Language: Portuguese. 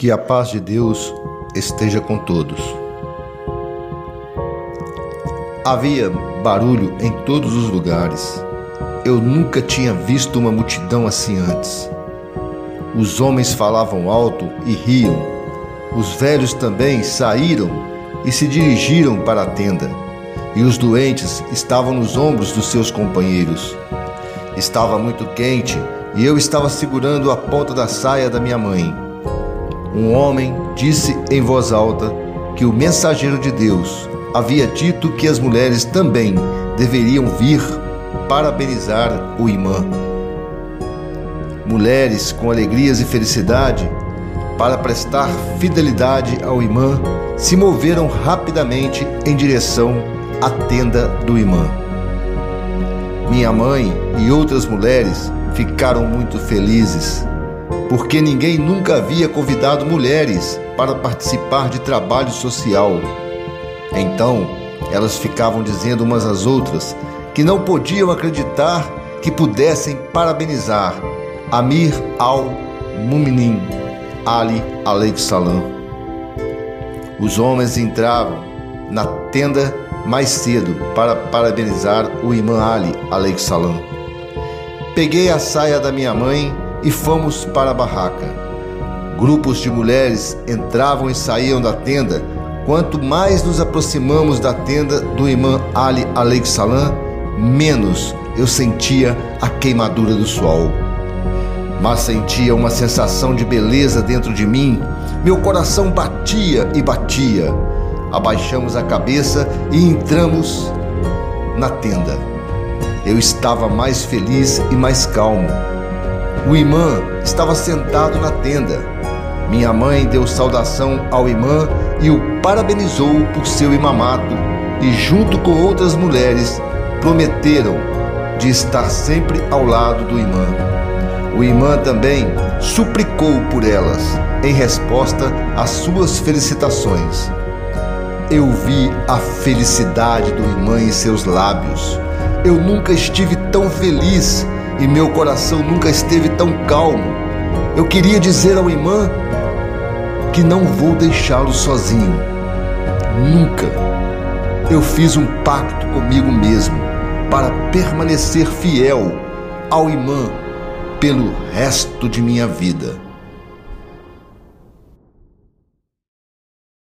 Que a paz de Deus esteja com todos. Havia barulho em todos os lugares. Eu nunca tinha visto uma multidão assim antes. Os homens falavam alto e riam. Os velhos também saíram e se dirigiram para a tenda. E os doentes estavam nos ombros dos seus companheiros. Estava muito quente e eu estava segurando a ponta da saia da minha mãe. Um homem disse em voz alta que o mensageiro de Deus havia dito que as mulheres também deveriam vir parabenizar o imã. Mulheres com alegrias e felicidade, para prestar fidelidade ao imã, se moveram rapidamente em direção à tenda do imã. Minha mãe e outras mulheres ficaram muito felizes, porque ninguém nunca havia convidado mulheres para participar de trabalho social. Então, elas ficavam dizendo umas às outras que não podiam acreditar que pudessem parabenizar Amir al-Muminin Ali Aleik Salam. Os homens entravam na tenda mais cedo para parabenizar o imã Ali Aleik Salam. Peguei a saia da minha mãe e fomos para a barraca. Grupos de mulheres entravam e saíam da tenda. O imã estava sentado na tenda. Minha mãe deu saudação ao imã e o parabenizou por seu imamato, e junto com outras mulheres prometeram de estar sempre ao lado do imã. O imã também suplicou por elas em resposta às suas felicitações. Eu vi a felicidade do imã em seus lábios. Eu nunca estive tão feliz e meu coração nunca esteve tão calmo. Eu queria dizer ao imã que não vou deixá-lo sozinho. Nunca. Eu fiz um pacto comigo mesmo para permanecer fiel ao imã pelo resto de minha vida.